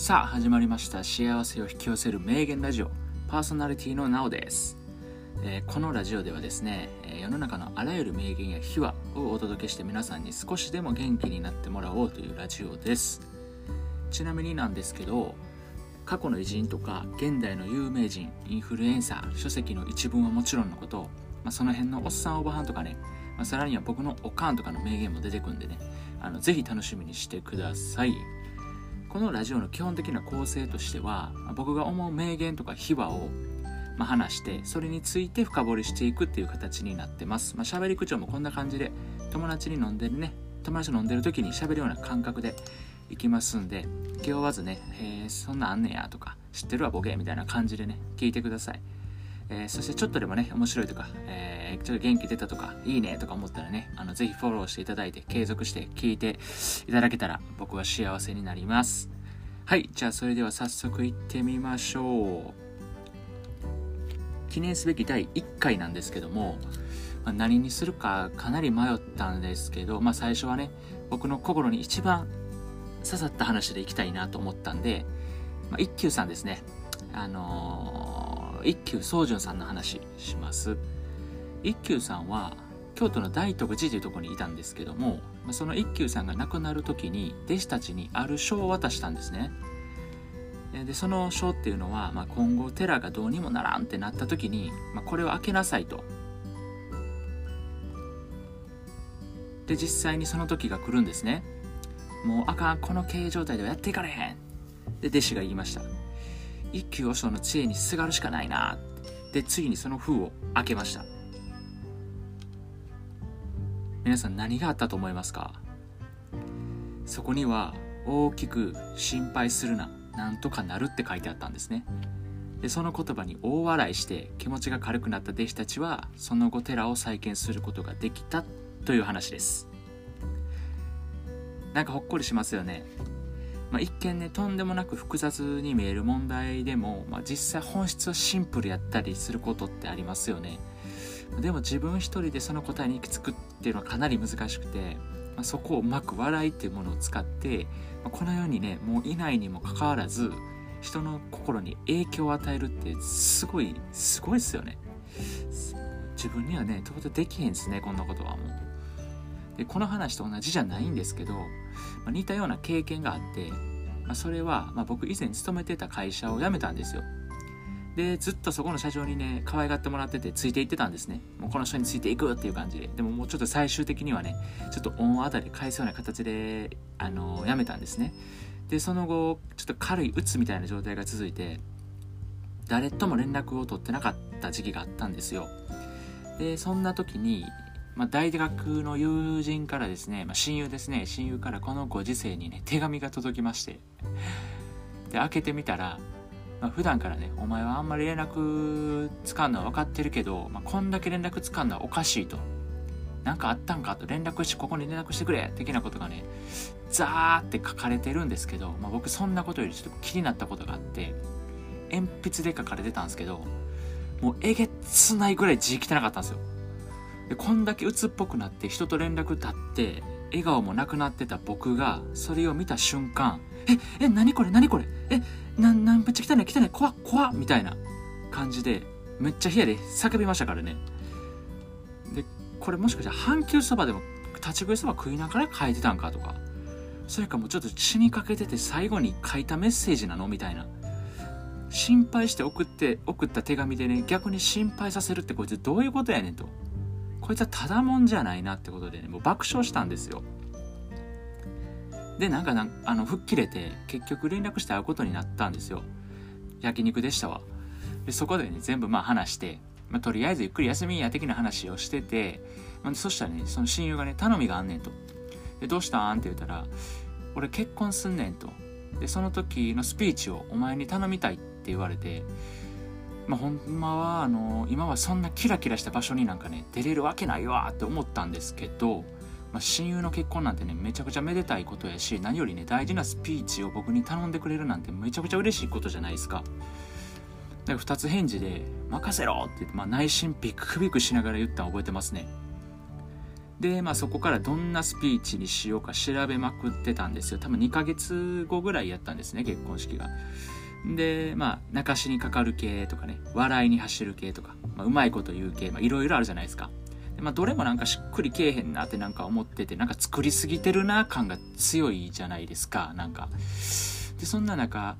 さあ始まりました。幸せを引き寄せる名言ラジオ。パーソナリティのなおです、えー、このラジオではですね世の中のあらゆる名言や秘話をお届けして皆さんに少しでも元気になってもらおうというラジオです。ちなみになんですけど過去の偉人とか現代の有名人インフルエンサー書籍の一文はもちろんのこと、まあ、その辺のおっさんおばはんとかね、まあ、さらには僕のおかんとかの名言も出てくんでねあのぜひ楽しみにしてください。このラジオの基本的な構成としては僕が思う名言とか秘話をま、話してそれについて深掘りしていくっていう形になってます。まあ、喋り口調もこんな感じで友達に飲んでるね友達と飲んでる時に喋るような感覚でいきますんで気負わずね「え、そんなんあんねや」とか「知ってるわボケ」みたいな感じでね聞いてください。えー、そしてちょっとでもね面白いとか、えー、ちょっと元気出たとかいいねとか思ったらねあのぜひフォローしていただいて継続して聞いていただけたら僕は幸せになります。はいじゃあそれでは早速いってみましょう。記念すべき第1回なんですけども、まあ、何にするかかなり迷ったんですけど、まあ、最初はね僕の心に一番刺さった話でいきたいなと思ったんで、まあ、一休さんですね。あのー、一休宗純さんの話します。一休さんは京都の大徳寺というところにいたんですけどもその一休さんが亡くなる時に弟子たちにある書を渡したんですね。でその書っていうのは、まあ、今後寺がどうにもならんってなった時に、まあ、これを開けなさいと。で実際にその時が来るんですね。もうあかんこの経営状態ではやっていかれへん。で弟子が言いました。一休和尚の知恵にすがるしかないなで次にその封を開けました。皆さん何があったと思いますか？そこには大きく心配するななんとかなるって書いてあったんですね。でその言葉に大笑いして気持ちが軽くなった弟子たちはその後寺を再建することができたという話です。なんかほっこりしますよね、まあ、一見ねとんでもなく複雑に見える問題でも、まあ、実際本質はシンプルやったりすることってありますよね。でも自分一人でその答えに行き着くっていうのはかなり難しくてまあ、そこをうまく笑いっていうものを使って、まあ、このようにねもういないにもかかわらず人の心に影響を与えるってすごいすごいですよね。自分にはねとことできへんですねこんなことはもう。でこの話と同じじゃないんですけど、まあ、似たような経験があって、まあ、それは、まあ、僕以前勤めてた会社を辞めたんですよ。でずっとそこの社長にね可愛がってもらっててついていってたんですね。もうこの人についていくっていう感じで。でももうちょっと最終的にはねちょっと恩あたり返すような形であのやめたんですね。でその後ちょっと軽い鬱みたいな状態が続いて誰とも連絡を取ってなかった時期があったんですよ。でそんな時に、まあ、大学の友人からですね、まあ、親友ですね親友からこのご時世にね手紙が届きましてで開けてみたらまあ、普段からね、お前はあんまり連絡つかんのは分かってるけど、まあ、こんだけ連絡つかんのはおかしいと。なんかあったんかと連絡して、ここに連絡してくれ的なことがね、ザーって書かれてるんですけど、まあ、僕そんなことよりちょっと気になったことがあって、鉛筆で書かれてたんですけど、もうえげつないぐらい字汚かったんですよ。で、こんだけ鬱っぽくなって人と連絡立って、笑顔もなくなってた僕が、それを見た瞬間、え、え、何これ何これえ、な、な、めっちゃ来たね来たね怖っ怖っみたいな感じで、めっちゃ部屋で叫びましたからね。で、これもしかしたら阪急そばでも立ち食いそば食いながら書いてたんかとか、それかもうちょっと死にかけてて最後に書いたメッセージなの？みたいな。心配して送って、送った手紙でね、逆に心配させるってこいつどういうことやねんと。こいつはただもんじゃないなってことでね、もう爆笑したんですよ。でなんかあの吹っ切れて結局連絡して会うことになったんですよ。焼肉でしたわ。でそこでね全部まあ話して、まあ、とりあえずゆっくり休みや的な話をしてて、まあ、そしたらねその親友がね頼みがあんねんと。でどうしたん？って言ったら俺結婚すんねんと。でその時のスピーチをお前に頼みたいって言われてまあ、ほんまはあの今はそんなキラキラした場所になんかね出れるわけないわって思ったんですけどまあ、親友の結婚なんてねめちゃくちゃめでたいことやし何よりね大事なスピーチを僕に頼んでくれるなんてめちゃくちゃ嬉しいことじゃないですか。だから2つ返事で「任せろ!」って言って、まあ、内心ビクビクしながら言ったの覚えてますね。で、まあ、そこからどんなスピーチにしようか調べまくってたんですよ多分2ヶ月後ぐらいやったんですね結婚式がでまあ泣かしにかかる系とかね笑いに走る系とか、まあ、うまいこと言う系いろいろあるじゃないですか。で、まあ、どれもなんかしっくりけえへんなってなんか思っててなんか作りすぎてるな感が強いじゃないですかなんか。でそんな中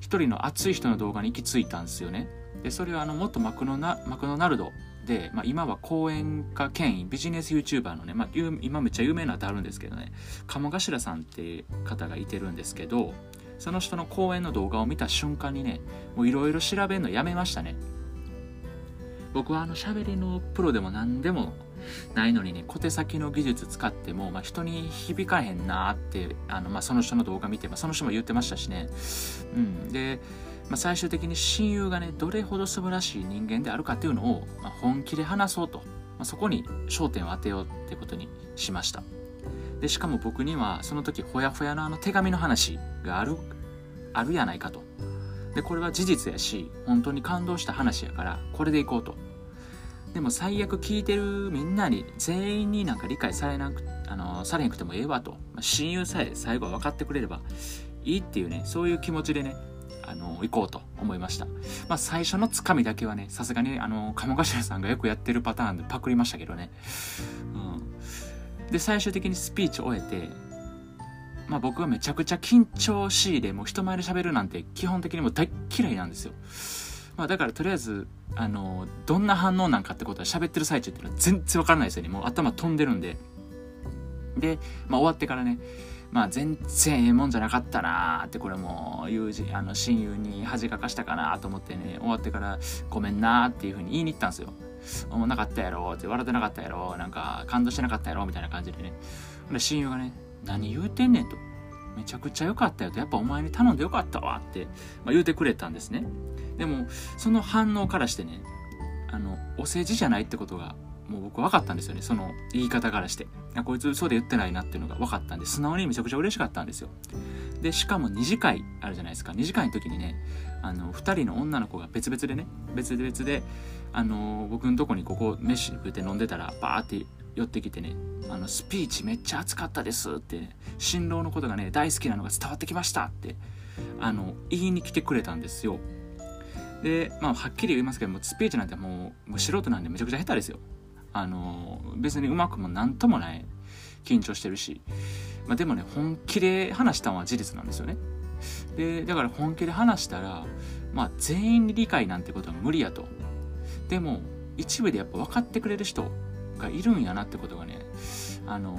一人の熱い人の動画に行き着いたんですよね。でそれはあの元マクノナマクドナルドで、まあ、今は講演家兼ビジネス YouTuber のね、まあ、今めっちゃ有名なってあるんですけどね鴨頭さんって方がいてるんですけどその人の講演の動画を見た瞬間にねもういろいろ調べるのやめましたね。僕はあの喋りのプロでも何でもないのにね小手先の技術使っても、まあ、人に響かへんなってあの、まあ、その人の動画見て、まあ、その人も言ってましたしね、うん、でまあ、最終的に親友がねどれほど素晴らしい人間であるかっていうのを、まあ、本気で話そうと、まあ、そこに焦点を当てようってことにしました。でしかも僕にはその時ほやほやのあの手紙の話があるあるやないかとでこれは事実やし本当に感動した話やからこれでいこうとでも最悪聞いてるみんなに全員になんか理解されなくあのされへんくてもええわと、まあ、親友さえ最後は分かってくれればいいっていうねそういう気持ちでねあの行こうと思いました。まあ、最初のつかみだけはね、さすがに、あの、鴨頭さんがよくやってるパターンでパクりましたけどね。うん。で、最終的にスピーチを終えて、まあ僕はめちゃくちゃ緊張しいで、もう人前で喋るなんて基本的にも大嫌いなんですよ。まあだからとりあえず、あの、どんな反応なんかってことは喋ってる最中っていうのは全然わからないですよね。もう頭飛んでるんで。で、まあ終わってからね、まあ全然ええもんじゃなかったなーってこれも友人あの親友に恥かかしたかなと思ってね終わってからごめんなーっていうふうに言いに行ったんですよ。思わなかったやろって笑ってなかったやろなんか感動してなかったやろみたいな感じでね。で親友がね何言うてんねんと。めちゃくちゃ良かったよと。やっぱお前に頼んでよかったわって、まあ、言うてくれたんですね。でもその反応からしてねあのお世辞じゃないってことがもう僕分かったんですよねその言い方からしてこいつ嘘で言ってないなっていうのが分かったんで素直にめちゃくちゃ嬉しかったんですよでしかも2次会あるじゃないですか2次会の時にねあの2人の女の子が別々でね別々であの僕のとこにここ飯食って飲んでたらバーって寄ってきてねあのスピーチめっちゃ熱かったですって、ね、新郎のことがね大好きなのが伝わってきましたってあの言いに来てくれたんですよ。でまあはっきり言いますけどもスピーチなんてもうもう素人なんでめちゃくちゃ下手ですよ。あの別にうまくもなんともない緊張してるし、まあ、でもね本気で話したのは事実なんですよね。でだから本気で話したらまあ全員に理解なんてことは無理やと。でも一部でやっぱ分かってくれる人がいるんやなってことがねあの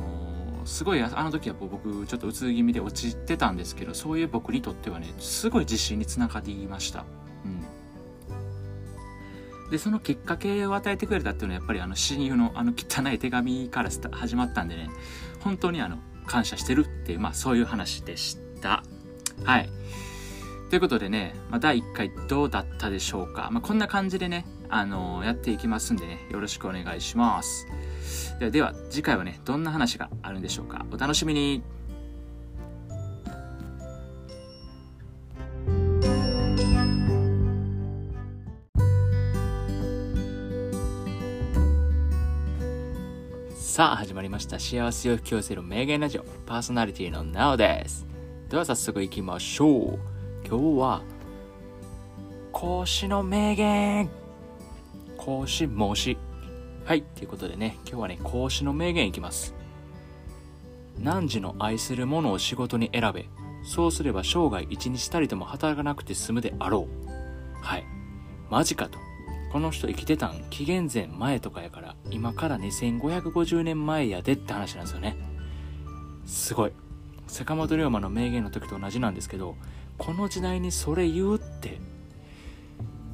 ー、すごいあの時は僕ちょっとうつ気味で落ちてたんですけどそういう僕にとってはねすごい自信につながりました。うん。でそのきっかけを与えてくれたっていうのはやっぱりあの親友のあの汚い手紙から始まったんでね本当にあの感謝してるっていうまあそういう話でした。はい。ということでね、まあ、第1回どうだったでしょうか、まあ、こんな感じでね、あの、やっていきますんでねよろしくお願いします。ではでは次回はねどんな話があるんでしょうか？お楽しみに。さあ始まりました。幸せを引き寄せる名言ラジオ。パーソナリティの NAO です。では早速いきましょう。今日は孔子の名言。孔子孟子はいということでね今日はね孔子の名言いきます。汝の愛するものを仕事に選べ。そうすれば生涯一日たりとも働かなくて済むであろう。はい。マジかと。この人生きてたん紀元前前とかやから今から2550年前やでって話なんですよね。すごい。坂本龍馬の名言の時と同じなんですけどこの時代にそれ言うって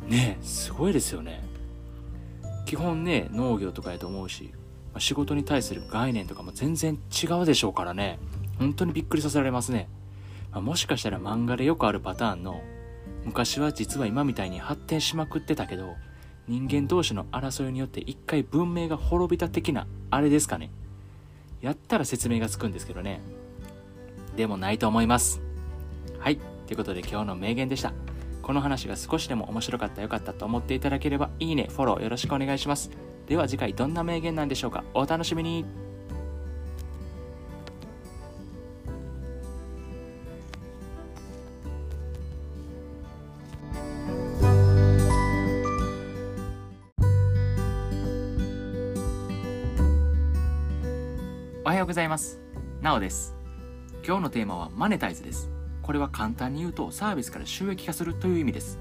ねえすごいですよね。基本ね農業とかやと思うし仕事に対する概念とかも全然違うでしょうからね。本当にびっくりさせられますね、まあ、もしかしたら漫画でよくあるパターンの昔は実は今みたいに発展しまくってたけど人間同士の争いによって一回文明が滅びた的なあれですかね。やったら説明がつくんですけどね。でもないと思います。はい。ということで今日の名言でした。この話が少しでも面白かった良かったと思っていただければいいねフォローよろしくお願いしますでは次回どんな名言なんでしょうかお楽しみにおはようございます。なおです。今日のテーマはマネタイズです。これは簡単に言うとサービスから収益化するという意味です。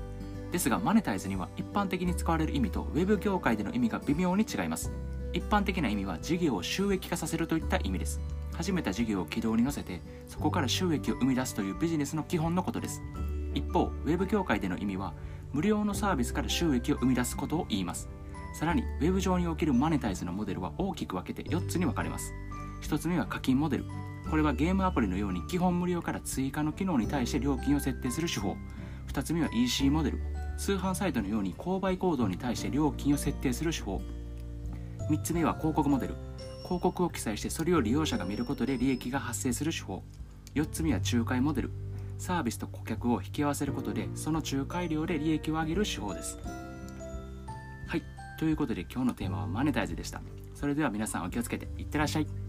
ですがマネタイズには一般的に使われる意味と Web 業界での意味が微妙に違います。一般的な意味は事業を収益化させるといった意味です。始めた事業を軌道に乗せてそこから収益を生み出すというビジネスの基本のことです。一方 Web 業界での意味は無料のサービスから収益を生み出すことを言います。さらに Web 上におけるマネタイズのモデルは大きく分けて4つに分かれます。1つ目は課金モデル。これはゲームアプリのように基本無料から追加の機能に対して料金を設定する手法。2つ目は EC モデル。通販サイトのように購買行動に対して料金を設定する手法。3つ目は広告モデル。広告を記載してそれを利用者が見ることで利益が発生する手法。4つ目は仲介モデル。サービスと顧客を引き合わせることでその仲介料で利益を上げる手法です。はい。ということで今日のテーマはマネタイズでした。それでは皆さんお気をつけていってらっしゃい。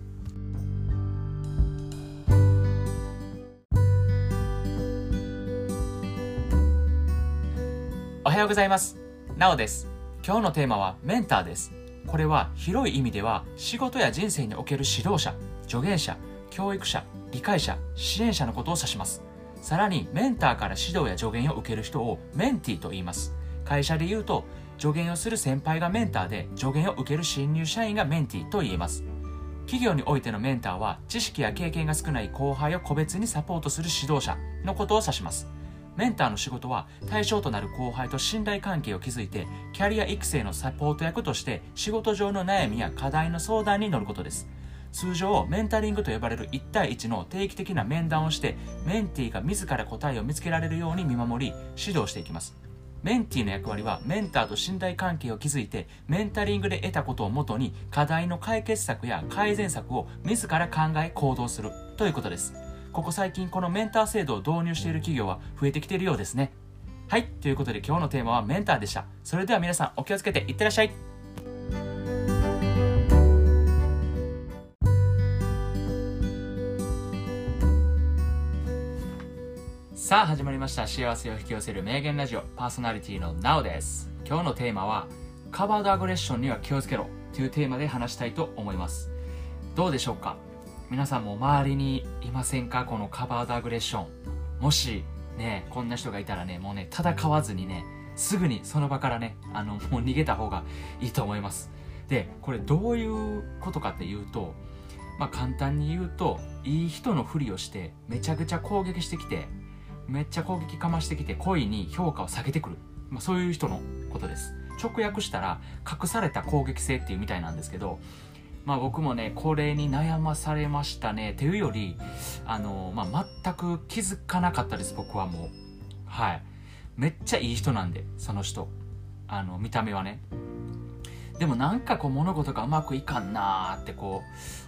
はようございます。なおです。今日のテーマはメンターです。これは広い意味では仕事や人生における指導者助言者教育者理解者支援者のことを指します。さらにメンターから指導や助言を受ける人をメンティーと言います。会社で言うと助言をする先輩がメンターで助言を受ける新入社員がメンティーと言えます。企業においてのメンターは知識や経験が少ない後輩を個別にサポートする指導者のことを指します。メンターの仕事は対象となる後輩と信頼関係を築いてキャリア育成のサポート役として仕事上の悩みや課題の相談に乗ることです。通常メンタリングと呼ばれる1対1の定期的な面談をしてメンティーが自ら答えを見つけられるように見守り指導していきます。メンティーの役割はメンターと信頼関係を築いてメンタリングで得たことをもとに課題の解決策や改善策を自ら考え行動するということです。ここ最近このメンター制度を導入している企業は増えてきているようですね。はいということで今日のテーマはメンターでした。それでは皆さんお気をつけていってらっしゃい。さあ始まりました。幸せを引き寄せる名言ラジオ。パーソナリティの NOW です。今日のテーマはカバードアグレッションには気をつけろ。というテーマで話したいと思います。どうでしょうか？皆さんも周りにいませんか？このカバードアグレッション。もしねこんな人がいたらねもうね戦わずにねすぐにその場からねあのもう逃げた方がいいと思います。でこれどういうことかっていうとまあ簡単に言うといい人のふりをしてめちゃくちゃ攻撃してきてめっちゃ攻撃かましてきて恋に評価を下げてくる、まあ、そういう人のことです。直訳したら隠された攻撃性っていうみたいなんですけどまあ僕もねこれに悩まされましたね。っていうよりあの、まあ、全く気づかなかったです僕はもう。はい。めっちゃいい人なんでその人。あの見た目はね。でもなんかこう物事がうまくいかんなーってこ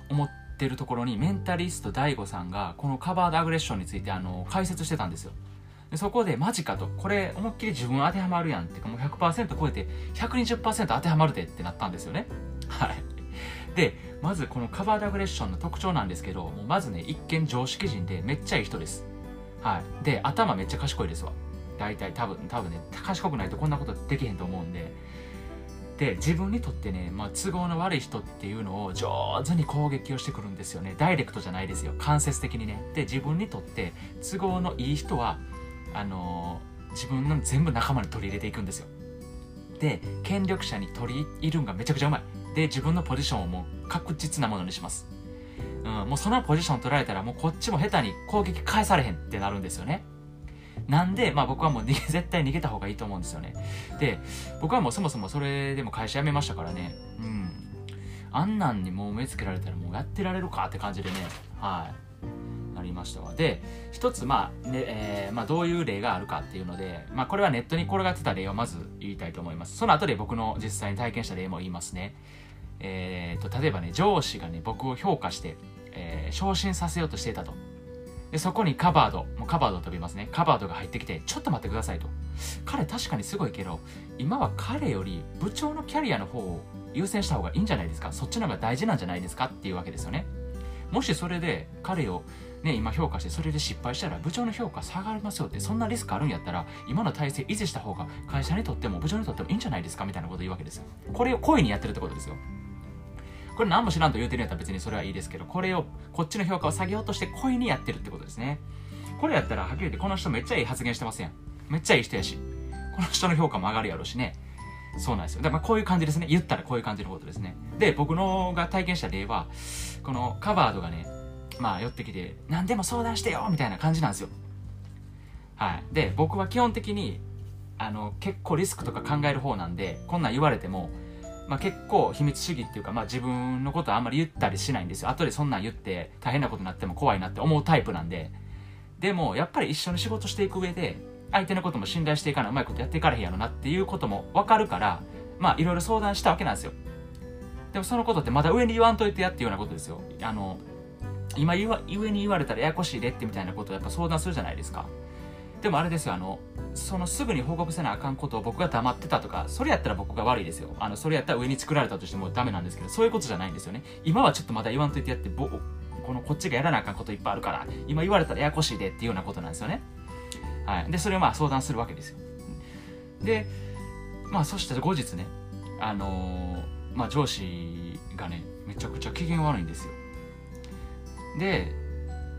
う思ってるところにメンタリスト DAIGO さんがこのカバードアグレッションについてあの解説してたんですよ。でそこでマジかと。これ思いっきり自分当てはまるやんって。かもう100%超えて120%当てはまるでってなったんですよね。はい。でまずこのカバードアグレッションの特徴なんですけどもうまずね一見常識人でめっちゃいい人です。はい。で頭めっちゃ賢いですわ。大体多分多分ね賢くないとこんなことできへんと思うんで。で自分にとってね、まあ、都合の悪い人っていうのを上手に攻撃をしてくるんですよね。ダイレクトじゃないですよ。間接的にね。で自分にとって都合のいい人はあのー、自分の全部仲間に取り入れていくんですよ。で権力者に取り入るんがめちゃくちゃうまい。で自分のポジションをもう確実なものにします、うん、もうそのポジション取られたらもうこっちも下手に攻撃返されへんってなるんですよねなんで、まあ僕はもう、絶対逃げた方がいいと思うんですよね。で、僕はもうそもそもそれでも会社辞めましたからね。うん。あんなんにもう目つけられたらもうやってられるかって感じでね。はい。りましたわ。で、一つ、まあ、ね、えー、まあどういう例があるかっていうので、まあこれはネットに転がってた例をまず言いたいと思います。その後で僕の実際に体験した例も言いますね。えー、と、例えばね、上司がね、僕を評価して、えー、昇進させようとしていたと。で、そこにカバード、もうカバード飛びますね。カバードが入ってきて、ちょっと待ってくださいと。彼確かにすごいけど、今は彼より部長のキャリアの方を優先した方がいいんじゃないですかそっちの方が大事なんじゃないですかっていうわけですよね。もしそれで彼をね、今評価してそれで失敗したら部長の評価下がりますよってそんなリスクあるんやったら今の体制維持した方が会社にとっても部長にとってもいいんじゃないですかみたいなこと言うわけですよ。これを故意にやってるってことですよ。これ何も知らんと言うてるんやったら別にそれはいいですけど、これを、こっちの評価を下げようとして故意にやってるってことですね。これやったら、はっきり言ってこの人めっちゃいい発言してますやん。めっちゃいい人やし。この人の評価も上がるやろうしね。そうなんですよ。だからこういう感じですね。言ったらこういう感じのことですね。で、僕のが体験した例は、このカバードがね、まあ寄ってきて、何でも相談してよみたいな感じなんですよ。はい。で、僕は基本的に、あの、結構リスクとか考える方なんで、こんなん言われても、まあ、結構秘密主義っていうか、まあ、自分のことはあんまり言ったりしないんですよ。後でそんなん言って大変なことになっても怖いなって思うタイプなんで。でも、やっぱり一緒に仕事していく上で、相手のことも信頼していかないうまいことやっていかれへんやろなっていうことも分かるから、まあ、いろいろ相談したわけなんですよ。でもそのことってまだ上に言わんといてやっていうようなことですよ。あの、今言わ上に言われたらややこしいでってみたいなことをやっぱ相談するじゃないですか。でもあれですよ、あの、そのすぐに報告せなあかんことを僕が黙ってたとか、それやったら僕が悪いですよ。あの、それやったら上に作られたとしてもダメなんですけど、そういうことじゃないんですよね。今はちょっとまだ言わんといてやって、ぼこのこっちがやらなあかんこといっぱいあるから、今言われたらややこしいでっていうようなことなんですよね。はい。で、それをまあ相談するわけですよ。で、まあそして後日ね、あのー、まあ上司がね、めちゃくちゃ機嫌悪いんですよ。で、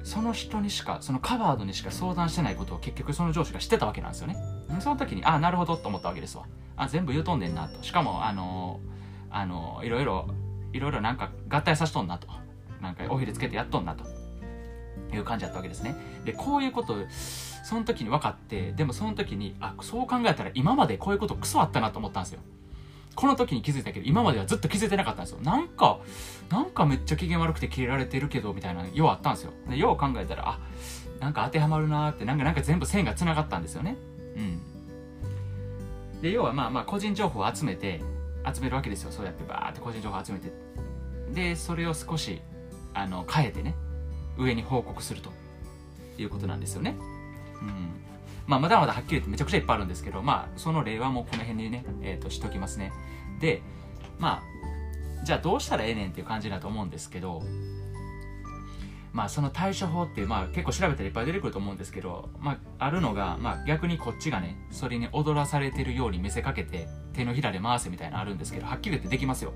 その人にしか、そのカバードにしか相談してないことを結局その上司が知ってたわけなんですよね。その時に、ああ、なるほどと思ったわけですわ。あ、全部言うとんねんなと。しかも、あのー、あのー、いろいろ、いろいろなんか合体させとんなと。なんかおひれつけてやっとんなと。いう感じだったわけですね。で、こういうこと、その時に分かって、でもその時に、あ、そう考えたら今までこういうことクソあったなと思ったんですよ。この時に気づいたけど、今まではずっと気づいてなかったんですよ。なんか、なんかめっちゃ機嫌悪くてキレられてるけど、みたいな、ようあったんですよ。で、よう考えたら、あ、なんか当てはまるなーって、なんかなんか全部線が繋がったんですよね。うん。で、要はまあまあ個人情報を集めて、集めるわけですよ。そうやってバーって個人情報集めて。で、それを少し、あの、変えてね、上に報告するということなんですよね。うん。まあ、まだまだはっきり言ってめちゃくちゃいっぱいあるんですけど、まあ、その例はもうこの辺にね、えっ、ー、と、しときますね。で、まあ、じゃあどうしたらええねんっていう感じだと思うんですけど、まあ、その対処法って、まあ、結構調べたらいっぱい出てくると思うんですけど、まあ、あるのが、まあ、逆にこっちがね、それに踊らされてるように見せかけて、手のひらで回せみたいなのあるんですけど、はっきり言ってできますよ。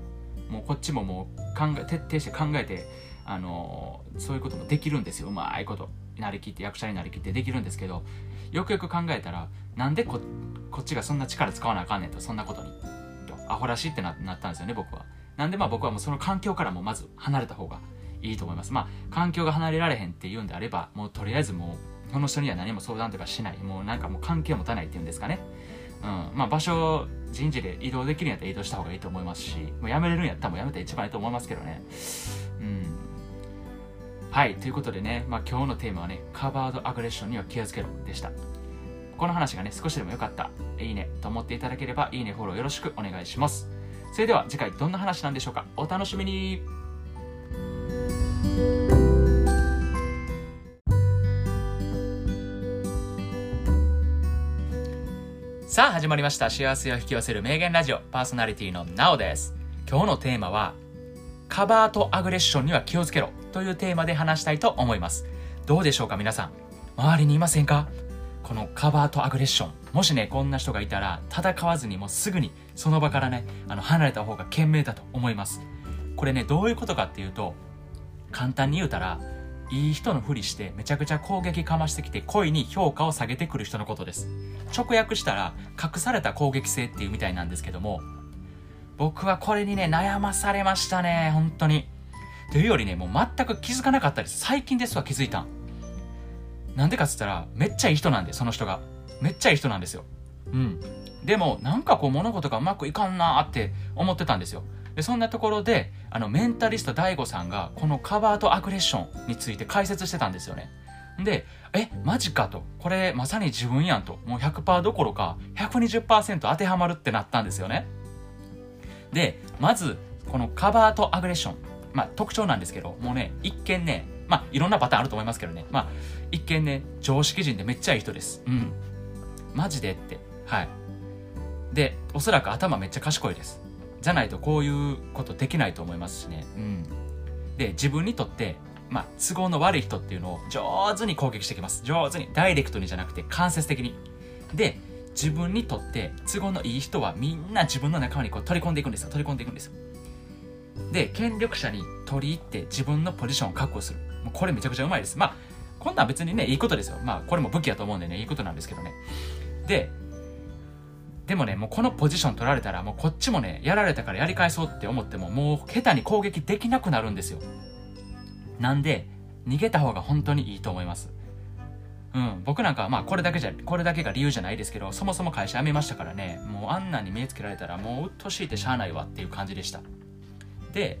もうこっちももう考え、徹底して考えて、あのー、そういうこともできるんですよ。うまいこと。なりきって、役者になりきってできるんですけど、よくよく考えたら、なんでここっちがそんな力使わなあかんねんと、そんなことに。と、アホらしいってななったんですよね、僕は。なんでまあ僕はもうその環境からもまず離れた方がいいと思います。まあ、環境が離れられへんって言うんであれば、もうとりあえずもう、この人には何も相談とかしない。もうなんかもう関係を持たないっていうんですかね。うん。まあ場所、人事で移動できるんやったら移動した方がいいと思いますし、もう辞めれるんやったらもう辞めたら一番いいと思いますけどね。はい。ということでね、まあ今日のテーマはね、カバードアグレッションには気をつけろでした。この話がね、少しでも良かった、いいねと思っていただければ、いいね、フォローよろしくお願いします。それでは次回どんな話なんでしょうか？お楽しみにさあ始まりました幸せを引き寄せる名言ラジオパーソナリティの NAO です今日のテーマはカバーとアグレッションには気をつけろというテーマで話したいと思いますどうでしょうか皆さん周りにいませんか？このカバーとアグレッション。もしね、こんな人がいたら、戦わずにもうすぐにその場からね、あの、離れた方が賢明だと思います。これね、どういうことかっていうと、簡単に言うたら、いい人のふりしてめちゃくちゃ攻撃かましてきて恋に評価を下げてくる人のことです。直訳したら、隠された攻撃性っていうみたいなんですけども、僕はこれにね、悩まされましたね、本当に。というよりね、もう全く気づかなかったです。最近ですわ、気づいたん。なんでかっつったら、めっちゃいい人なんで、その人が。めっちゃいい人なんですよ。うん。でも、なんかこう物事がうまくいかんなって思ってたんですよ。で、そんなところで、あの、メンタリスト DAIGO さんが、このカバーとアグレッションについて解説してたんですよね。で、え、マジかと。これ、まさに自分やんと。もう100%どころか、120%当てはまるってなったんですよね。で、まず、このカバーとアグレッション。まあ、特徴なんですけど、もうね、一見ね、まあ、いろんなパターンあると思いますけどね。まあ、一見ね、常識人でめっちゃいい人です。うん。マジでって。はい。で、おそらく頭めっちゃ賢いです。じゃないとこういうことできないと思いますしね。うん。で、自分にとって、まあ、都合の悪い人っていうのを上手に攻撃してきます。上手に。ダイレクトにじゃなくて間接的に。で、自分にとって都合のいい人はみんな自分の仲間にこう取り込んでいくんですよ。取り込んでいくんですよ。で権力者に取り入って自分のポジションを確保する。これめちゃくちゃうまいです。まあこんなん別にねいいことですよ。まあこれも武器やと思うんでねいいことなんですけどね。ででもねもうこのポジション取られたらもうこっちもねやられたからやり返そうって思ってももう下手に攻撃できなくなるんですよ。なんで逃げた方が本当にいいと思います。うん、僕なんかはまあこれだけじゃこれだけが理由じゃないですけどそもそも会社辞めましたからねもうあんなに目つけられたらもううっとしいってしゃあないわっていう感じでした。で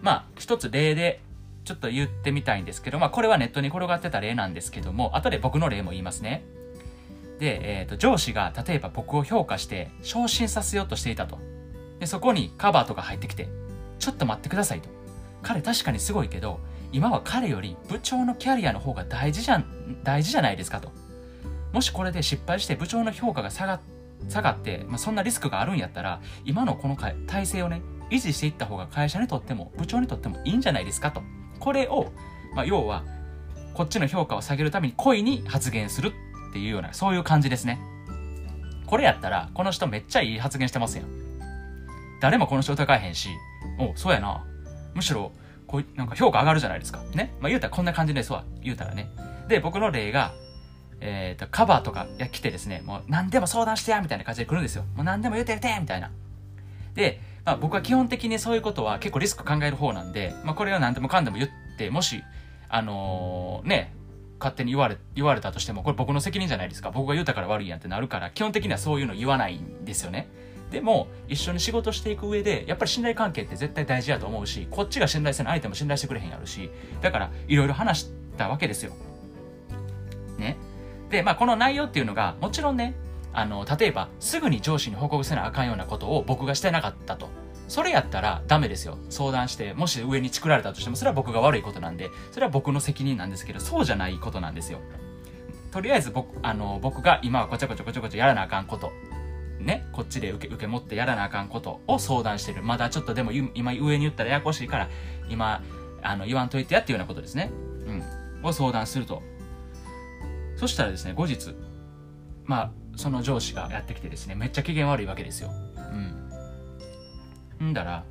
まあ一つ例でちょっと言ってみたいんですけどまあこれはネットに転がってた例なんですけども後で僕の例も言いますね。で、えーと、上司が例えば僕を評価して昇進させようとしていたと。でそこにカバーとか入ってきてちょっと待ってくださいと。彼確かにすごいけど今は彼より部長のキャリアの方が大事じゃ大事じゃないですかと。もしこれで失敗して部長の評価が下が下がって、まあ、そんなリスクがあるんやったら今のこの体制をね維持していった方が会社にとっても部長にとってもいいんじゃないですかと。これを、まあ、要はこっちの評価を下げるために故意に発言するっていうようなそういう感じですね。これやったらこの人めっちゃいい発言してますやん。誰もこの人疑えへんしおそうやな。むしろこうなんか評価上がるじゃないですか。ね。まあ言うたらこんな感じですわ言うたらね。で僕の例がえーと、カバーとか来てですねもう何でも相談してやみたいな感じで来るんですよ。もう何でも言うて言うてみたいな。で、まあ、僕は基本的にそういうことは結構リスク考える方なんで、まあ、これは何でもかんでも言ってもしあのー、ね勝手に言われ言われたとしてもこれ僕の責任じゃないですか。僕が言うたから悪いやんってなるから基本的にはそういうの言わないんですよね。でも一緒に仕事していく上でやっぱり信頼関係って絶対大事やと思うしこっちが信頼せない相手も信頼してくれへんやるしだからいろいろ話したわけですよ。ね。でまあこの内容っていうのがもちろんねあの例えばすぐに上司に報告せなあかんようなことを僕がしてなかったとそれやったらダメですよ。相談して、もし上に作られたとしても、それは僕が悪いことなんで、それは僕の責任なんですけど、そうじゃないことなんですよ。とりあえず僕、あの、僕が今はこちょこちょこちょこちょやらなあかんこと、ね、こっちで受け、受け持ってやらなあかんことを相談してる。まだちょっとでも今上に言ったらややこしいから、今、あの、言わんといてやっていうようなことですね。うん。を相談すると。そしたらですね、後日、まあ、その上司がやってきてですね、めっちゃ機嫌悪いわけですよ。うん。んだら、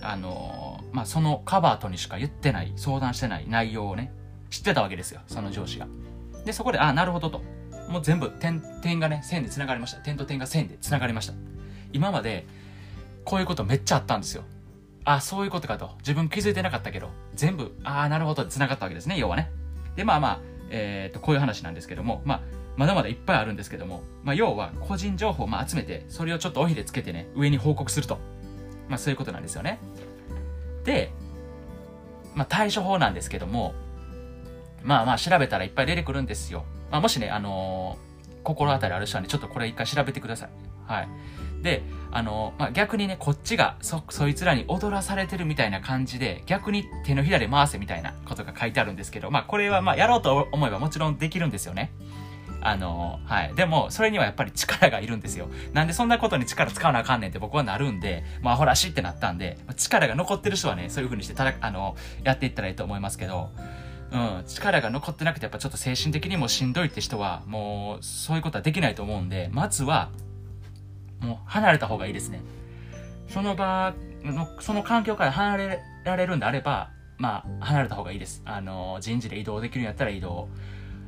あのー、まあ、そのカバーとにしか言ってない、相談してない内容をね、知ってたわけですよ、その上司が。で、そこで、あ、なるほどと。もう全部点、点がね、線で繋がりました。点と点が線で繋がりました。今まで、こういうことめっちゃあったんですよ。あ、そういうことかと。自分気づいてなかったけど、全部、ああ、なるほど、繋がったわけですね、要はね。で、まあまあ、えっ、ー、と、こういう話なんですけども、まあ、まだまだいっぱいあるんですけども、まあ、要は個人情報をまあ集めて、それをちょっと尾ひれつけてね、上に報告すると。まあそういうことなんですよね。で、まあ対処法なんですけども、まあまあ調べたらいっぱい出てくるんですよ。まあもしね、あのー、心当たりある人はね、ちょっとこれ一回調べてください。はい。で、あのー、まあ逆にね、こっちがそ、そいつらに踊らされてるみたいな感じで、逆に手のひらで回せみたいなことが書いてあるんですけど、まあこれはまあやろうと思えばもちろんできるんですよね。あの、はい。でも、それにはやっぱり力がいるんですよ。なんでそんなことに力使わなあかんねんって僕はなるんで、まあ、ほらしってなったんで、力が残ってる人はね、そういう風にして、ただ、あの、やっていったらいいと思いますけど、うん、力が残ってなくて、やっぱちょっと精神的にもしんどいって人は、もう、そういうことはできないと思うんで、まずは、もう、離れた方がいいですね。その場の、その環境から離れられるんであれば、まあ、離れた方がいいです。あの、人事で移動できるんやったら移動。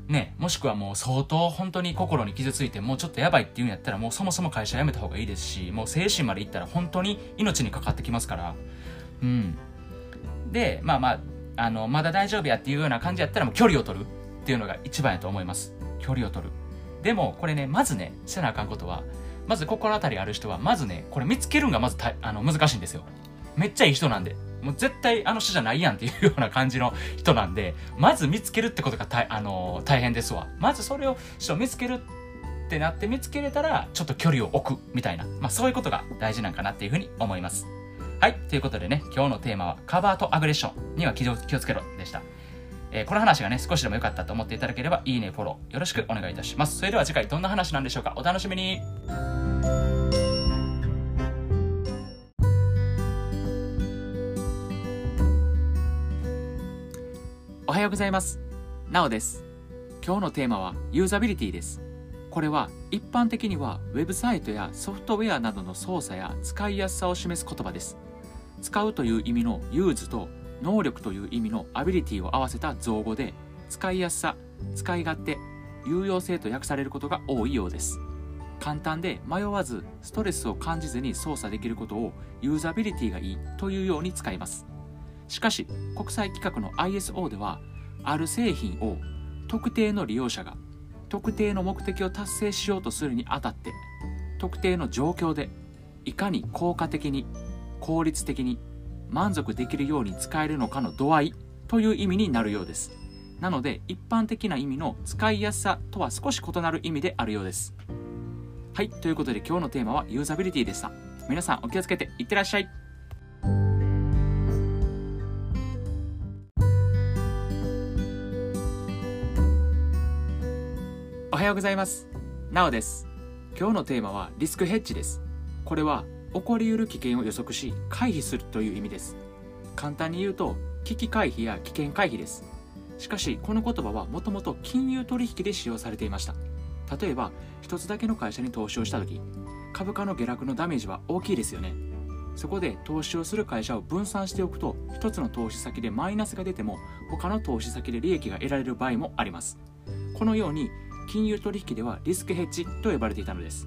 ね、もしくはもう相当本当に心に傷ついてもうちょっとやばいっていうんやったらもうそもそも会社辞めた方がいいですし、もう精神までいったら本当に命にかかってきますから。うん。で、まあまあ、あの、まだ大丈夫やっていうような感じやったらもう距離を取るっていうのが一番やと思います。距離を取る。でも、これね、まずね、せなあかんことは、まず心当たりある人は、まずね、これ見つけるんがまずたあの難しいんですよ。めっちゃいい人なんで。もう絶対あの人じゃないやんっていうような感じの人なんで、まず見つけるってことがたあのー、大変ですわ。まずそれを人見つけるってなって見つけれたら、ちょっと距離を置くみたいな、まあそういうことが大事なんかなっていうふうに思います。はい。ということでね、今日のテーマはカバーとアグレッションには気をつけろでした。えー、この話がね、少しでも良かったと思っていただければ、いいね、フォローよろしくお願いいたします。それでは次回どんな話なんでしょうか？お楽しみにはようございます。なおです。今日のテーマはユーザビリティです。これは一般的にはウェブサイトやソフトウェアなどの操作や使いやすさを示す言葉です。使うという意味の use と能力という意味の ability を合わせた造語で使いやすさ使い勝手有用性と訳されることが多いようです簡単で迷わずストレスを感じずに操作できることをユーザビリティがいいというように使いますしかし国際規格の ISO ではある製品を特定の利用者が特定の目的を達成しようとするにあたって特定の状況でいかに効果的に効率的に満足できるように使えるのかの度合いという意味になるようです。なので一般的な意味の使いやすさとは少し異なる意味であるようです。はいということで今日のテーマはユーザビリティでした。皆さんお気をつけていってらっしゃい。はようございます。なおです。今日のテーマはリスクヘッジです。これは起こりうる危険を予測し回避するという意味です。簡単に言うと危機回避や危険回避です。しかしこの言葉はもともと金融取引で使用されていました。例えば一つだけの会社に投資をした時株価の下落のダメージは大きいですよね。そこで投資をする会社を分散しておくと一つの投資先でマイナスが出ても他の投資先で利益が得られる場合もあります。このように金融取引ではリスクヘッジと呼ばれていたのです。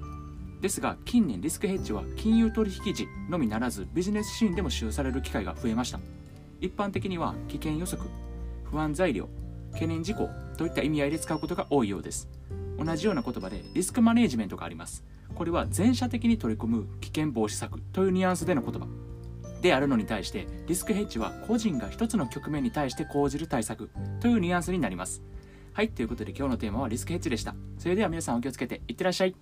ですが近年リスクヘッジは金融取引時のみならずビジネスシーンでも使用される機会が増えました。一般的には危険予測不安材料懸念事項といった意味合いで使うことが多いようです。同じような言葉でリスクマネジメントがあります。これは全社的に取り組む危険防止策というニュアンスでの言葉。であるのに対してリスクヘッジは個人が一つの局面に対して講じる対策というニュアンスになります。はい、ということで今日のテーマはリスクヘッジでした。それでは皆さんお気をつけていってらっしゃい。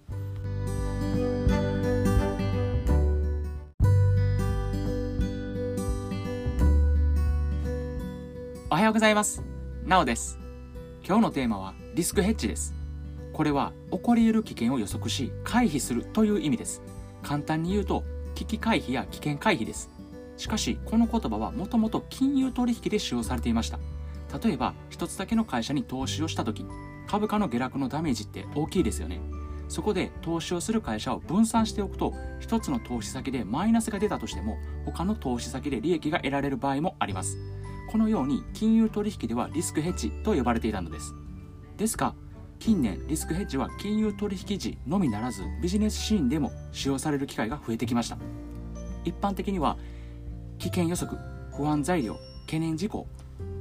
おはようございます。なおです。今日のテーマはリスクヘッジです。これは起こり得る危険を予測し回避するという意味です。簡単に言うと危機回避や危険回避です。しかしこの言葉はもともと金融取引で使用されていました。例えば一つだけの会社に投資をした時株価の下落のダメージって大きいですよね。そこで投資をする会社を分散しておくと一つの投資先でマイナスが出たとしても他の投資先で利益が得られる場合もあります。このように金融取引ではリスクヘッジと呼ばれていたのです。ですが近年リスクヘッジは金融取引時のみならずビジネスシーンでも使用される機会が増えてきました。一般的には危険予測不安材料懸念事項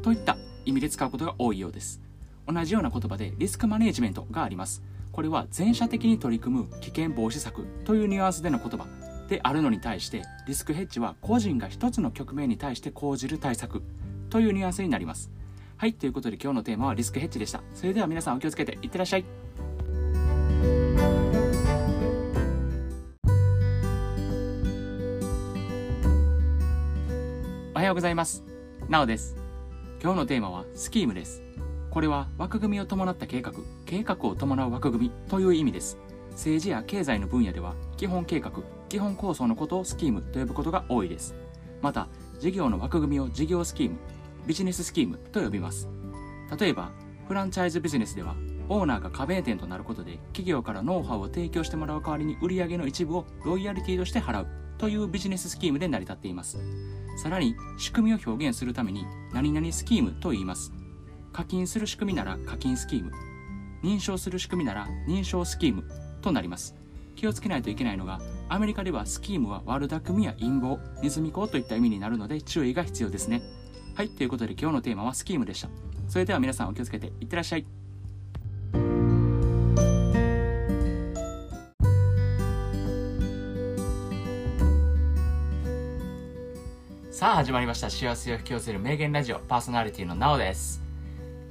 といった意味で使うことが多いようです。同じような言葉でリスクマネジメントがあります。これは全社的に取り組む危険防止策というニュアンスでの言葉であるのに対してリスクヘッジは個人が一つの局面に対して講じる対策というニュアンスになります。はいということで今日のテーマはリスクヘッジでした。それでは皆さんお気をつけていってらっしゃい。おはようございます。なおです。今日のテーマはスキームです。これは枠組みを伴った計画、計画を伴う枠組みという意味です。政治や経済の分野では基本計画、基本構想のことをスキームと呼ぶことが多いです。また、事業の枠組みを事業スキーム、ビジネススキームと呼びます。例えば、フランチャイズビジネスでは、オーナーが加盟店となることで企業からノウハウを提供してもらう代わりに売上の一部をロイヤリティとして払うというビジネススキームで成り立っています。さらに仕組みを表現するために何々スキームと言います。課金する仕組みなら課金スキーム。認証する仕組みなら認証スキームとなります。気をつけないといけないのがアメリカではスキームは悪巧みや陰謀ネズミ講といった意味になるので注意が必要ですね。はいということで今日のテーマはスキームでした。それでは皆さんお気をつけていってらっしゃい。さあ始まりました。幸せを引き寄せる名言ラジオ。パーソナリティのなおです。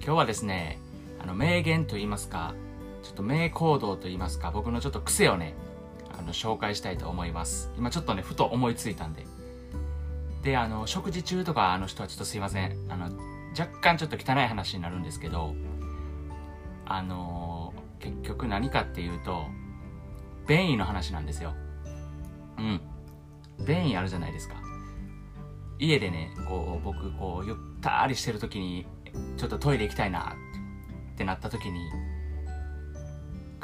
今日はですねあの名言と言いますかちょっと名行動と言いますか僕のちょっと癖をねあの紹介したいと思います。今ちょっとねふと思いついたんで。であの食事中とかあの人はちょっとすいません。あの若干ちょっと汚い話になるんですけどあの結局何かっていうと便意の話なんですよ。うん。便意あるじゃないですか。家でねこう僕こうゆったりしてる時にちょっとトイレ行きたいなってなった時に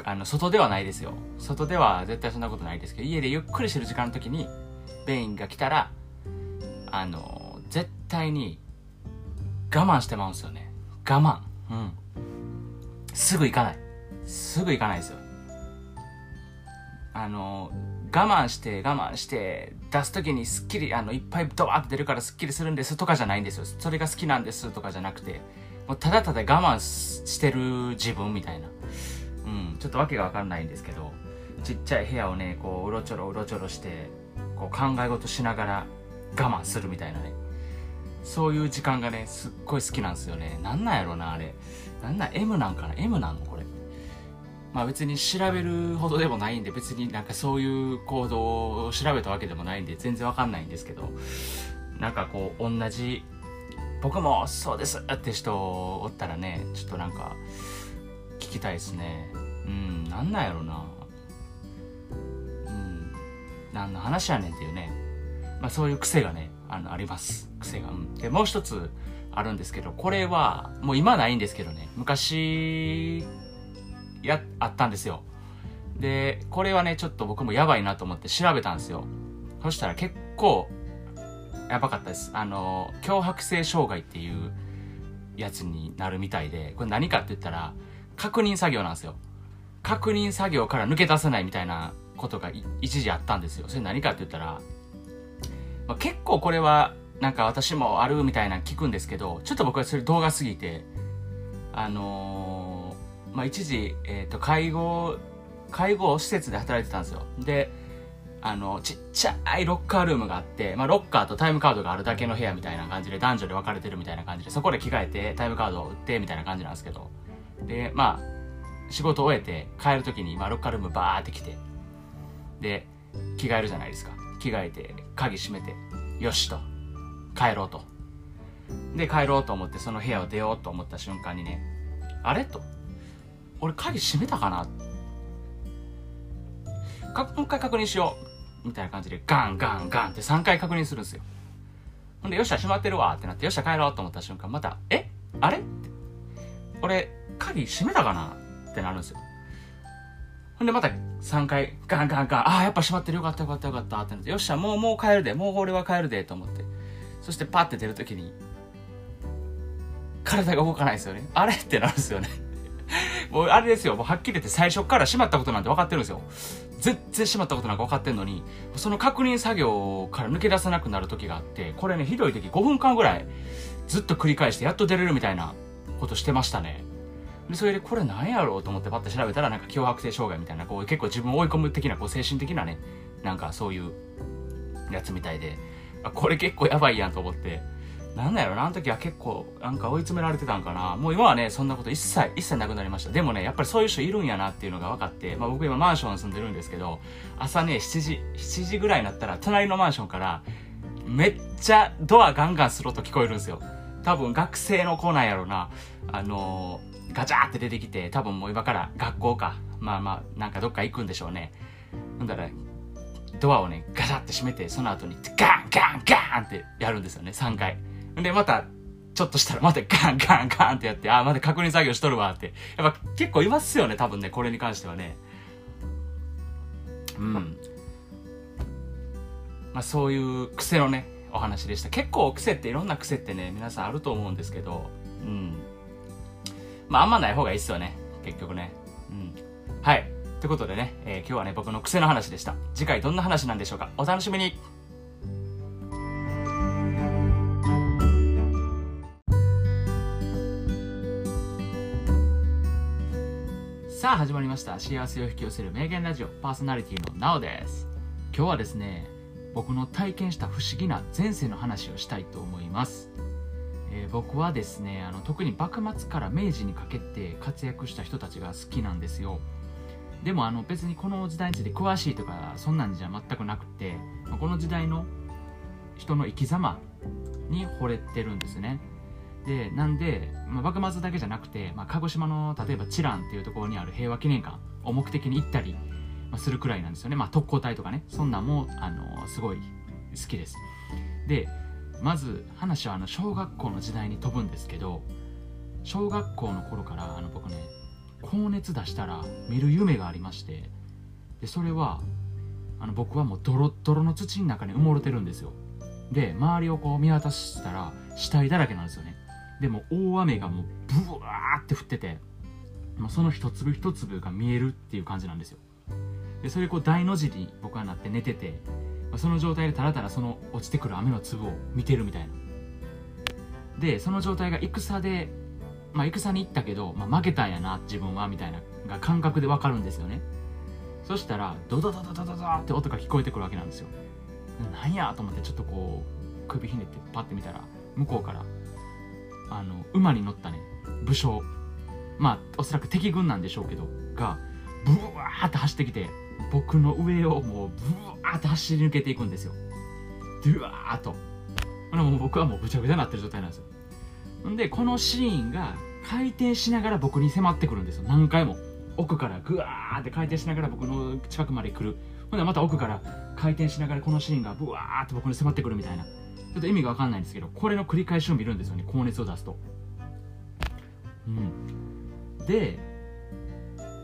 あの外ではないですよ。外では絶対そんなことないですけど家でゆっくりしてる時間の時に便意が来たらあの絶対に我慢してまうんですよね。我慢。うん。すぐ行かない。すぐ行かないですよ。あの我慢して我慢して出す時にすっきりあのいっぱいドワーって出るからすっきりするんですとかじゃないんですよ。それが好きなんですとかじゃなくてもうただただ我慢してる自分みたいな。うんちょっとわけがわかんないんですけどちっちゃい部屋をねこううろちょろうろちょろしてこう考え事しながら我慢するみたいなね。そういう時間がねすっごい好きなんですよね。なんなんやろなあれ。なんなん M なんかな？M なのまあ別に調べるほどでもないんで別になんかそういう行動を調べたわけでもないんで全然わかんないんですけどなんかこう同じ僕もそうですって人おったらねちょっとなんか聞きたいですね。うんなんなんやろな。うん何の話やねんっていうね。まあそういう癖がねあのあります。癖が、うん、でもう一つあるんですけどこれはもう今ないんですけどね。昔やあったんですよ。でこれはねちょっと僕もやばいなと思って調べたんですよ。そしたら結構やばかったです。あの脅迫性障害っていうやつになるみたいでこれ何かって言ったら確認作業なんですよ。確認作業から抜け出せないみたいなことが一時あったんですよ。それ何かって言ったら、まあ、結構これはなんか私もあるみたいな聞くんですけどちょっと僕はそれ動画すぎてあのーまあ、一時、えーと、介護介護施設で働いてたんですよ。であのちっちゃいロッカールームがあって、まあ、ロッカーとタイムカードがあるだけの部屋みたいな感じで男女で分かれてるみたいな感じでそこで着替えてタイムカードを売ってみたいな感じなんですけど。でまあ仕事終えて帰る時に、まあ、ロッカールームバーって来てで着替えるじゃないですか。着替えて鍵閉めてよしと帰ろうと。で帰ろうと思ってその部屋を出ようと思った瞬間にねあれと。俺鍵閉めたかな？かもう一回確認しよう。みたいな感じでガンガンガンって3回確認するんですよ。ほんでよっしゃ閉まってるわ。ってなってよっしゃ帰ろうと思った瞬間またえ？あれ？って。俺鍵閉めたかな？ってなるんですよ。ほんでまた3回ガンガンガンああやっぱ閉まってる。よかったよかったよかった。ってなってよっしゃもうもう帰るで。もう俺は帰るで。と思って。そしてパッて出るときに体が動かないですよね。あれ？ってなるんですよね。もうあれですよ、もうはっきり言って最初から閉まったことなんて分かってるんですよ。全然閉まったことなんか分かってんのに、その確認作業から抜け出せなくなる時があって、これね、ひどい時5分間ぐらいずっと繰り返してやっと出れるみたいなことしてましたね。で、それでこれ何やろうと思ってパッて調べたらなんか脅迫性障害みたいな、こう結構自分を追い込む的な、こう精神的なね、なんかそういうやつみたいで、これ結構やばいやんと思って、なんだろうな、あの時は結構、なんか追い詰められてたんかな。もう今はね、そんなこと一切、一切なくなりました。でもね、やっぱりそういう人いるんやなっていうのが分かって、まあ僕今マンション住んでるんですけど、朝ね、7時、7時ぐらいになったら、隣のマンションから、めっちゃドアガンガンする音聞こえるんですよ。多分学生の子なんやろな。あのー、ガチャーって出てきて、多分もう今から学校か。まあまあ、なんかどっか行くんでしょうね。ほんだら、ドアをね、ガチャって閉めて、その後にガンガンガンってやるんですよね、3回。で、また、ちょっとしたらまたガンガンガンってやって、あ、まだ確認作業しとるわって。やっぱ結構いますよね、多分ね、これに関してはね。うん。まあそういう癖のね、お話でした。結構癖っていろんな癖ってね、皆さんあると思うんですけど、うん。まああんまない方がいいっすよね、結局ね。うん。はい。ということでね、えー、今日はね、僕の癖の話でした。次回どんな話なんでしょうかお楽しみにさあ始まりました。幸せを引き寄せる名言ラジオ。パーソナリティのなおです。今日はですね僕の体験した不思議な前世の話をしたいと思います、えー、僕はですねあの特に幕末から明治にかけて活躍した人たちが好きなんですよ。でもあの別にこの時代について詳しいとかそんなんじゃ全くなくてこの時代の人の生き様に惚れてるんですね。でなんで、まあ、幕末だけじゃなくて、まあ、鹿児島の例えば知覧っていうところにある平和記念館を目的に行ったりするくらいなんですよね、まあ、特攻隊とかね。そんなんもあのすごい好きです。でまず話はあの小学校の時代に飛ぶんですけど小学校の頃からあの僕ね高熱出したら見る夢がありましてでそれはあの僕はもうドロッドロの土の中に埋もれてるんですよ。で周りをこう見渡したら死体だらけなんですよね。でも大雨がもうブワーって降っててもうその一粒一粒が見えるっていう感じなんですよ。でそれこう大の字に僕はなって寝ててその状態でたらたらその落ちてくる雨の粒を見てるみたいな。でその状態が戦でまあ戦に行ったけど、まあ、負けたんやな自分はみたいなが感覚でわかるんですよね。そしたらドドドドドドドって音が聞こえてくるわけなんですよ。なんやと思ってちょっとこう首ひねってパッて見たら向こうからあの馬に乗ったね武将。まあおそらく敵軍なんでしょうけどがブワーって走ってきて僕の上をもうブワーって走り抜けていくんですよ。ドゥワーっと。もう僕はもうぐちゃぐちゃになってる状態なんですよ。んでこのシーンが回転しながら僕に迫ってくるんですよ。何回も。奥からグワーって回転しながら僕の近くまで来る。ほんでまた奥から回転しながらこのシーンがブワーって僕に迫ってくるみたいな。ちょっと意味が分かんないんですけどこれの繰り返しを見るんですよね。高熱を出すと。うん。で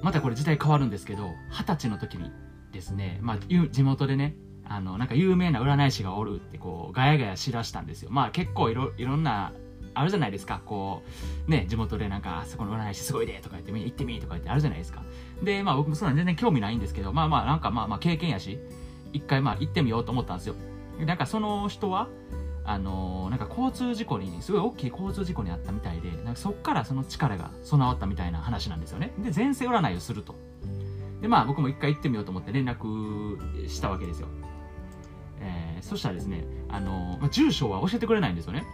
またこれ時代変わるんですけど二十歳の時にですね、まあ、地元でねあのなんか有名な占い師がおるってこうガヤガヤしだしたんですよ。まあ結構いろいろんなあるじゃないですか。こうね地元でなんかあそこの占い師すごいでとか言ってみ行ってみとか言ってあるじゃないですか。でまあ僕もそんな全然興味ないんですけどまあまあなんかまあまあ経験やし一回まあ行ってみようと思ったんですよ。なんかその人はあの、なんか交通事故にすごい大きい交通事故にあったみたいでなんかそっからその力が備わったみたいな話なんですよね。で前世占いをすると。でまあ僕も一回行ってみようと思って連絡したわけですよ。えー、そしたらですね、あの、まあ、住所は教えてくれないんですよね。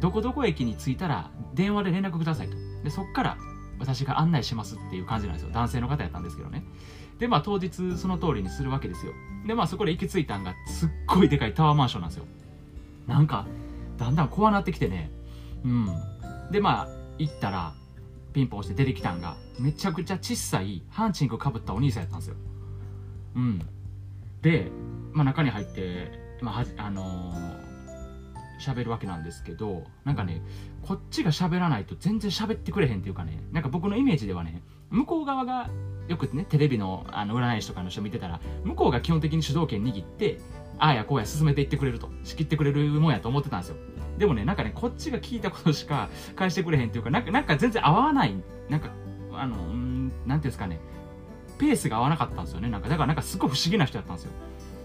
どこどこ駅に着いたら電話で連絡くださいと。でそっから私が案内しますっていう感じなんですよ。男性の方やったんですけどね。でまあ当日その通りにするわけですよ。でまあそこで行き着いたんがすっごいでかいタワーマンションなんですよ。なんかだんだん怖なってきてね。うん。でまあ行ったらピンポン押して出てきたんがめちゃくちゃ小さいハンチングかぶったお兄さんやったんですよ。うん。で、まあ、中に入って、まあ、あのー、喋るわけなんですけどなんかねこっちが喋らないと全然喋ってくれへんっていうかねなんか僕のイメージではね向こう側がよくねテレビのあの占い師とかの人見てたら向こうが基本的に主導権握ってああやこうや進めていってくれると仕切ってくれるもんやと思ってたんですよ。でもねなんかねこっちが聞いたことしか 返してくれへんっていうかなんかなんか全然合わないなんかあのうんなんていうんですかねペースが合わなかったんですよねなんか。だからなんかすごい不思議な人やったんですよ。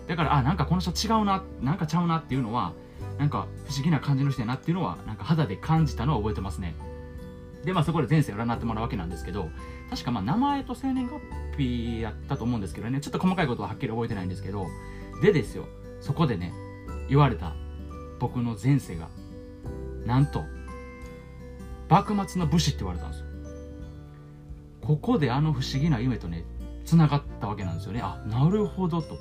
だからあなんかこの人違うななんかちゃうなっていうのはなんか不思議な感じの人やなっていうのはなんか肌で感じたのを覚えてますね。でまあそこで前世占ってもらうわけなんですけど確かまあ名前と生年月日やったと思うんですけどね。ちょっと細かいことははっきり覚えてないんですけどでですよそこでね言われた僕の前世がなんと幕末の武士って言われたんですよ。ここであの不思議な夢とねつながったわけなんですよね。あなるほどと。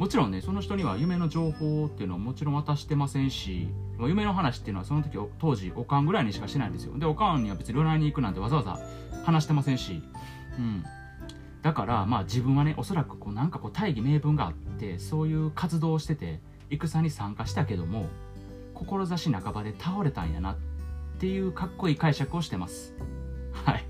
もちろんねその人には夢の情報っていうのはもちろん渡してませんし夢の話っていうのはその時当時おかんぐらいにしかしてないんですよ。でおかんには別に占いに行くなんてわざわざ話してませんし。うん。だからまあ自分はねおそらくこうなんかこう大義名分があってそういう活動をしてて戦に参加したけども志半ばで倒れたんやなっていうかっこいい解釈をしてます。はい。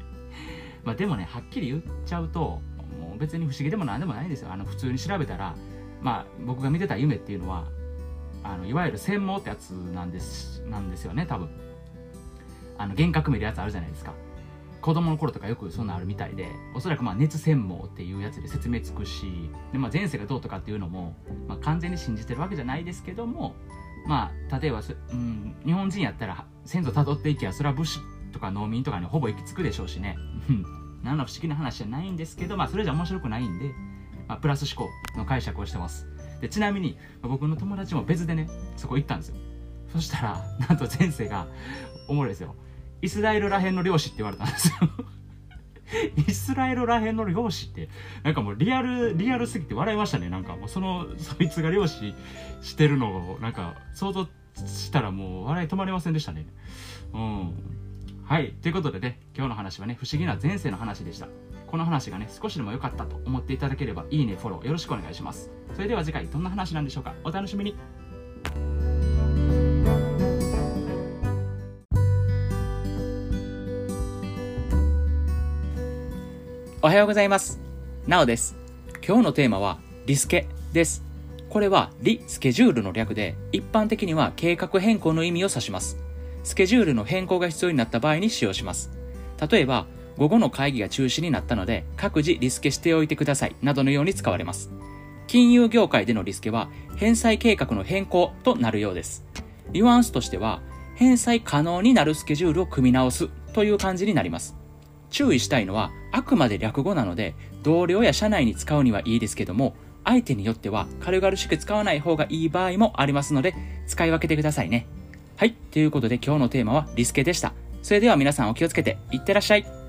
まあでもねはっきり言っちゃうともう別に不思議でも何でもないんですよ。あの普通に調べたらまあ僕が見てた夢っていうのはあのいわゆる専門ってやつなんですなんですよね多分。あの幻覚見るやつあるじゃないですか。子供の頃とかよくそんなあるみたいでおそらくまあ熱専門っていうやつで説明つくしで、まあ、前世がどうとかっていうのも、まあ、完全に信じてるわけじゃないですけどもまあ例えば、うん、日本人やったら先祖たどっていきゃそれは武士とか農民とかにほぼ行き着くでしょうしね。何の不思議な話じゃないんですけど、まあ、それじゃ面白くないんで、まあ、プラス思考の解釈をしてますでちなみに僕の友達も別でねそこ行ったんですよそしたら なんと前世がおもろいですよイスラエルらへんの漁師って言われたんですよ イスラエルらへんの漁師って、なんかもうリアル、リアルすぎて笑いましたね。なんかもうその、そいつが漁師してるのを、なんか想像したらもう笑い止まりませんでしたね。うん。はい。ということでね、今日の話はね、不思議な前世の話でした。この話がね、少しでも良かったと思っていただければ、いいね、フォローよろしくお願いします。それでは次回どんな話なんでしょうか？お楽しみに。おはようございます。なおです。今日のテーマはリスケです。これはリスケジュールの略で一般的には計画変更の意味を指しますスケジュールの変更が必要になった場合に使用します例えば午後の会議が中止になったので各自リスケしておいてくださいなどのように使われます。金融業界でのリスケは返済計画の変更となるようです。ニュアンスとしては返済可能になるスケジュールを組み直すという感じになります。注意したいのはあくまで略語なので同僚や社内に使うにはいいですけども相手によっては軽々しく使わない方がいい場合もありますので使い分けてくださいね。はいということで今日のテーマはリスケでした。それでは皆さんお気をつけていってらっしゃい。